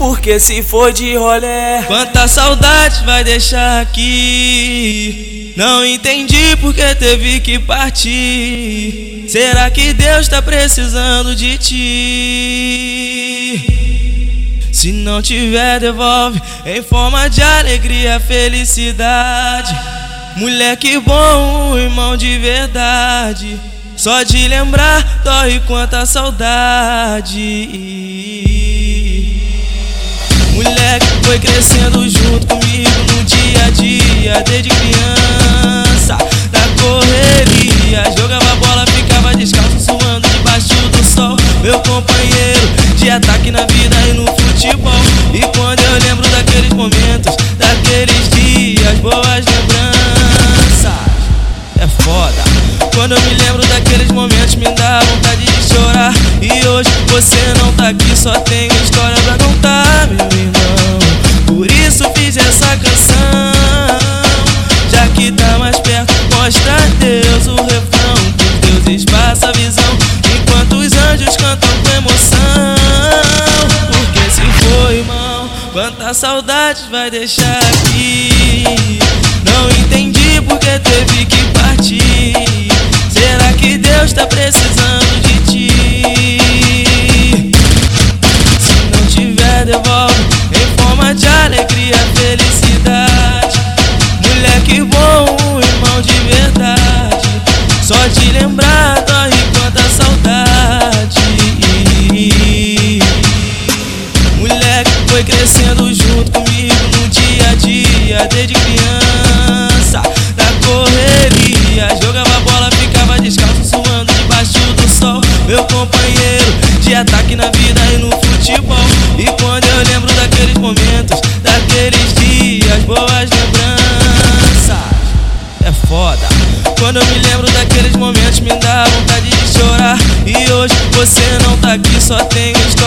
Porque se foi de rolé Quanta saudade vai deixar aqui Não entendi porque teve que partir Será que Deus tá precisando de ti? Se não tiver, devolve em forma de alegria, felicidade. Moleque bom, irmão de verdade. Só de lembrar, dói quanta saudade. Moleque foi crescendo junto comigo no dia a dia, desde criança, na correria. Jogava bola, ficava descalço, suando debaixo do sol. Meu companheiro de ataque na vida e no futebol. E quando eu lembro daqueles momentos, daqueles dias, boas lembranças, é foda. Quando eu me lembro daqueles momentos, me dá vontade de chorar. E hoje você não tá aqui, só tenho história pra contar, meu irmão. Essa canção. Já que tá mais perto, mostra a Deus o refrão. Que os deuses passam a visão. Enquanto os anjos cantam com emoção. Porque se foi, irmão, quanta saudade vai deixar aqui. Não entendi porque teve que foi crescendo junto comigo no dia a dia, desde criança, na correria. Jogava bola, ficava descalço, suando debaixo do sol. Meu companheiro de ataque na vida e no futebol. E quando eu lembro daqueles momentos, daqueles dias, boas lembranças, é foda. Quando eu me lembro daqueles momentos, me dá vontade de chorar. E hoje você não tá aqui, só tenho história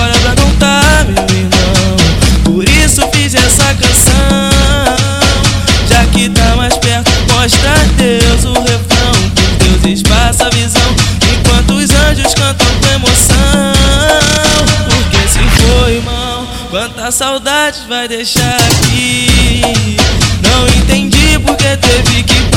quanta saudade vai deixar aqui. Não entendi porque teve que